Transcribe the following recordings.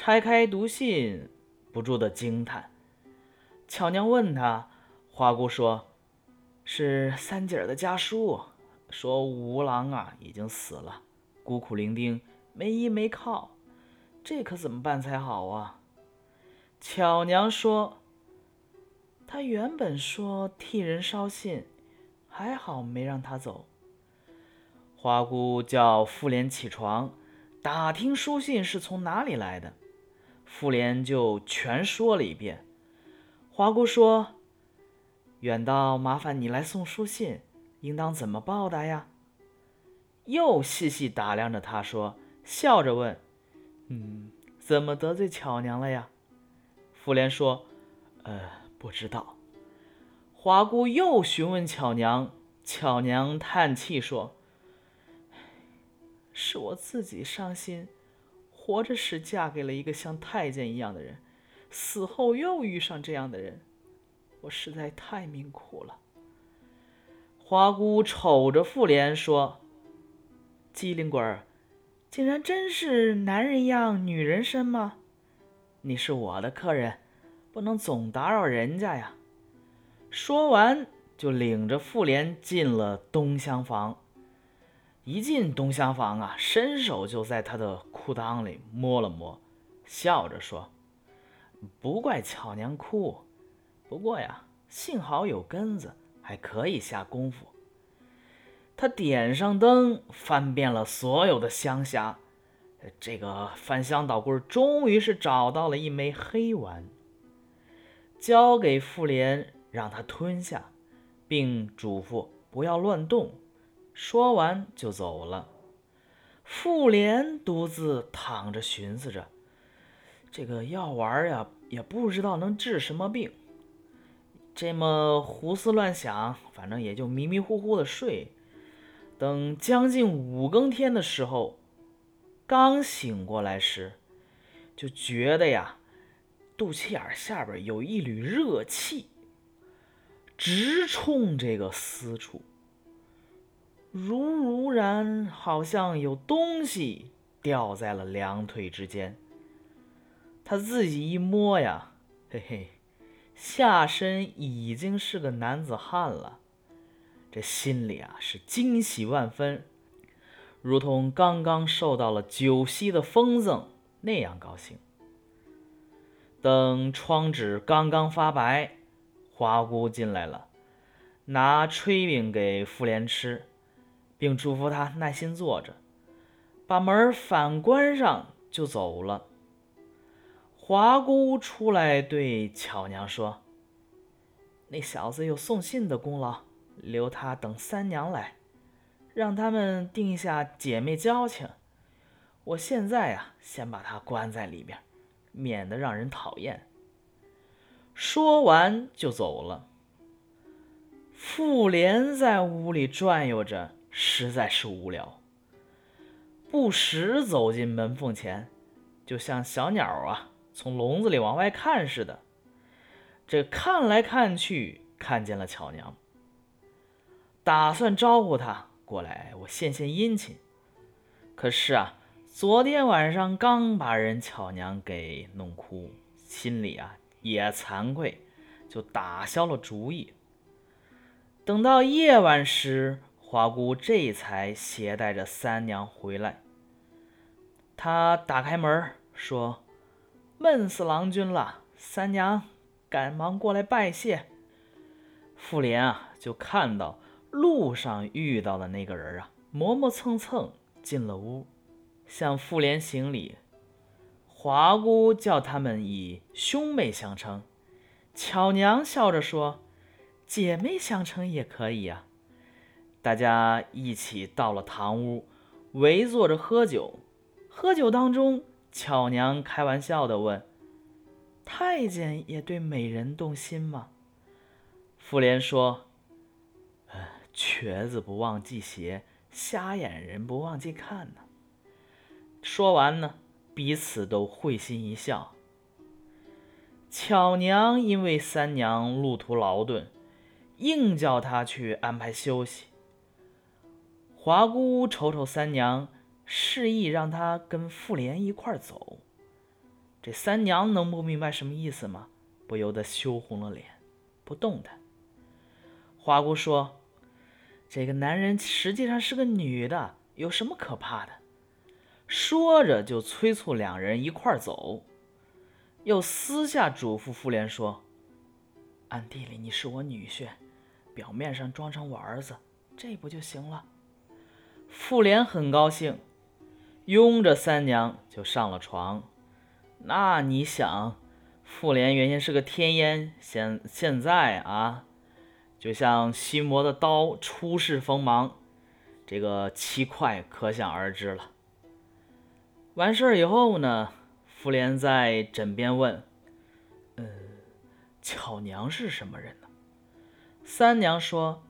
拆开读信，不住的惊叹。巧娘问他，花姑说：“是三姐儿的家书，说五郎啊已经死了，孤苦伶仃，没依没靠，这可怎么办才好啊？”巧娘说：“他原本说替人捎信，还好没让他走。”花姑叫妇联起床，打听书信是从哪里来的。妇联就全说了一遍。华姑说：“远道麻烦你来送书信，应当怎么报答呀？”又细细打量着他，说，笑着问：“嗯，怎么得罪巧娘了呀？”妇联说：“呃，不知道。”华姑又询问巧娘，巧娘叹气说。是我自己伤心，活着时嫁给了一个像太监一样的人，死后又遇上这样的人，我实在太命苦了。花姑瞅着妇联说：“机灵鬼儿，竟然真是男人样女人身吗？你是我的客人，不能总打扰人家呀。”说完，就领着妇联进了东厢房。一进东厢房啊，伸手就在他的裤裆里摸了摸，笑着说：“不怪巧娘哭，不过呀，幸好有根子，还可以下功夫。”他点上灯，翻遍了所有的香匣，这个翻箱倒柜，终于是找到了一枚黑丸，交给妇联，让他吞下，并嘱咐不要乱动。说完就走了。妇联独自躺着寻思着，这个药丸呀，也不知道能治什么病。这么胡思乱想，反正也就迷迷糊糊的睡。等将近五更天的时候，刚醒过来时，就觉得呀，肚脐眼下边有一缕热气，直冲这个私处。如如然，好像有东西掉在了两腿之间。他自己一摸呀，嘿嘿，下身已经是个男子汉了。这心里啊是惊喜万分，如同刚刚受到了九溪的风赠那样高兴。等窗纸刚刚发白，花姑进来了，拿炊饼给妇联吃。并嘱咐他耐心坐着，把门反关上就走了。华姑出来对巧娘说：“那小子有送信的功劳，留他等三娘来，让他们定一下姐妹交情。我现在啊，先把他关在里边，免得让人讨厌。”说完就走了。妇联在屋里转悠着。实在是无聊，不时走进门缝前，就像小鸟啊从笼子里往外看似的。这看来看去，看见了巧娘，打算招呼她过来，我献献殷勤。可是啊，昨天晚上刚把人巧娘给弄哭，心里啊也惭愧，就打消了主意。等到夜晚时。花姑这才携带着三娘回来。他打开门说：“闷死郎君了，三娘赶忙过来拜谢。”妇联啊，就看到路上遇到的那个人啊，磨磨蹭蹭进了屋，向妇联行礼。华姑叫他们以兄妹相称，巧娘笑着说：“姐妹相称也可以呀。”大家一起到了堂屋，围坐着喝酒。喝酒当中，巧娘开玩笑的问：“太监也对美人动心吗？”妇联说：“，瘸子不忘系鞋，瞎眼人不忘记看呢。”说完呢，彼此都会心一笑。巧娘因为三娘路途劳顿，硬叫她去安排休息。华姑瞅瞅三娘，示意让她跟妇联一块走。这三娘能不明白什么意思吗？不由得羞红了脸，不动弹。花姑说：“这个男人实际上是个女的，有什么可怕的？”说着就催促两人一块儿走，又私下嘱咐妇联说：“暗地里你是我女婿，表面上装成我儿子，这不就行了？”妇联很高兴。拥着三娘就上了床，那你想，妇联原先是个天烟，现现在啊，就像心魔的刀，出世锋芒，这个七快可想而知了。完事儿以后呢，妇联在枕边问：“呃，巧娘是什么人呢？”三娘说：“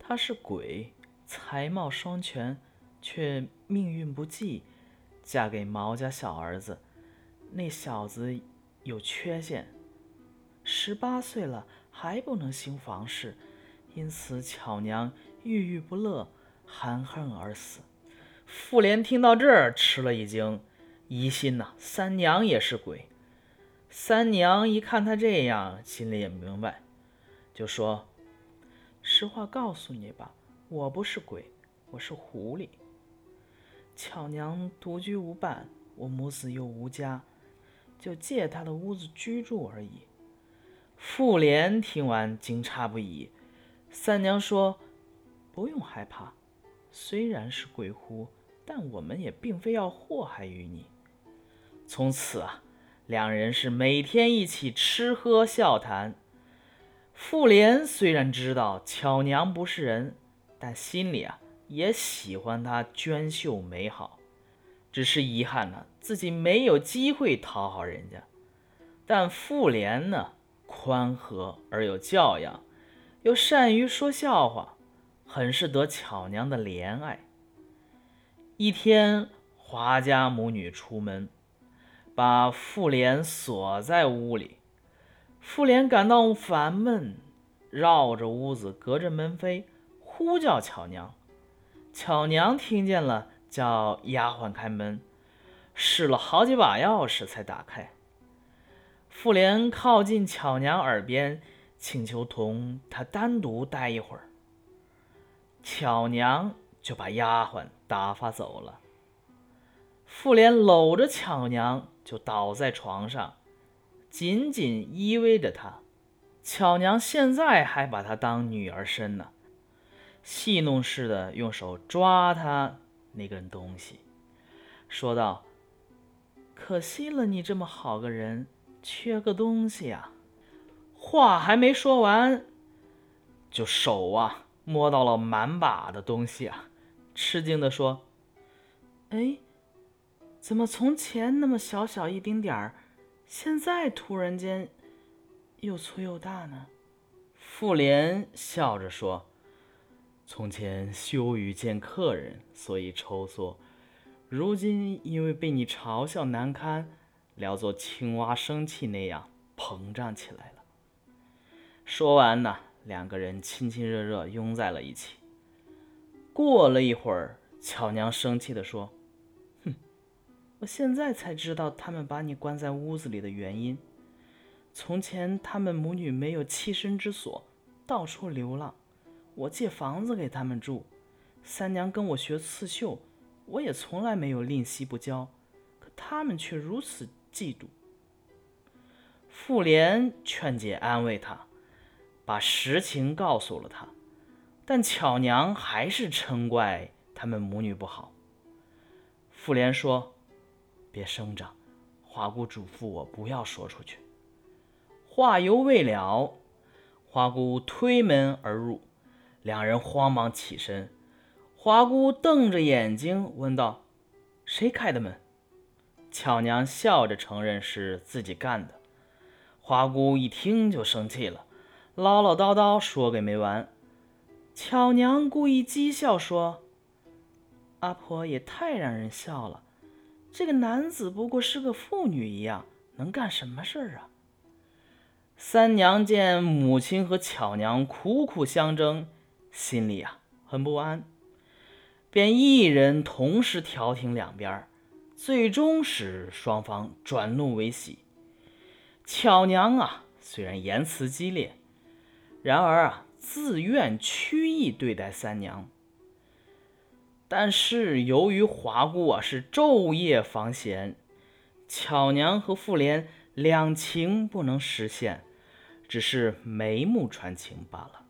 她是鬼，才貌双全。”却命运不济，嫁给毛家小儿子。那小子有缺陷，十八岁了还不能行房事，因此巧娘郁郁不乐，含恨而死。妇联听到这儿吃了一惊，疑心呐，三娘也是鬼。三娘一看他这样，心里也明白，就说：“实话告诉你吧，我不是鬼，我是狐狸。”巧娘独居无伴，我母子又无家，就借她的屋子居住而已。妇联听完惊诧不已。三娘说：“不用害怕，虽然是鬼狐，但我们也并非要祸害于你。”从此啊，两人是每天一起吃喝笑谈。妇联虽然知道巧娘不是人，但心里啊。也喜欢她娟秀美好，只是遗憾呢，自己没有机会讨好人家。但妇联呢，宽和而有教养，又善于说笑话，很是得巧娘的怜爱。一天，华家母女出门，把妇联锁在屋里。妇联感到烦闷，绕着屋子，隔着门扉呼叫巧娘。巧娘听见了，叫丫鬟开门，试了好几把钥匙才打开。妇联靠近巧娘耳边，请求同她单独待一会儿。巧娘就把丫鬟打发走了。妇联搂着巧娘就倒在床上，紧紧依偎着她。巧娘现在还把她当女儿身呢。戏弄似的用手抓他那根东西，说道：“可惜了，你这么好个人，缺个东西啊！”话还没说完，就手啊摸到了满把的东西啊，吃惊的说：“哎，怎么从前那么小小一丁点儿，现在突然间又粗又大呢？”妇联笑着说。从前羞于见客人，所以抽缩；如今因为被你嘲笑难堪，聊作青蛙生气那样膨胀起来了。说完呢，两个人亲亲热热拥在了一起。过了一会儿，巧娘生气地说：“哼，我现在才知道他们把你关在屋子里的原因。从前他们母女没有栖身之所，到处流浪。”我借房子给他们住，三娘跟我学刺绣，我也从来没有吝惜不教，可他们却如此嫉妒。妇联劝解安慰他，把实情告诉了他，但巧娘还是嗔怪他们母女不好。妇联说：“别声张，花姑嘱咐我不要说出去。”话犹未了，花姑推门而入。两人慌忙起身，华姑瞪着眼睛问道：“谁开的门？”巧娘笑着承认是自己干的。华姑一听就生气了，唠唠叨叨说个没完。巧娘故意讥笑说：“阿婆也太让人笑了，这个男子不过是个妇女一样，能干什么事儿啊？”三娘见母亲和巧娘苦苦相争。心里啊很不安，便一人同时调停两边，最终使双方转怒为喜。巧娘啊，虽然言辞激烈，然而啊，自愿屈意对待三娘。但是由于华姑啊是昼夜防闲，巧娘和妇联两情不能实现，只是眉目传情罢了。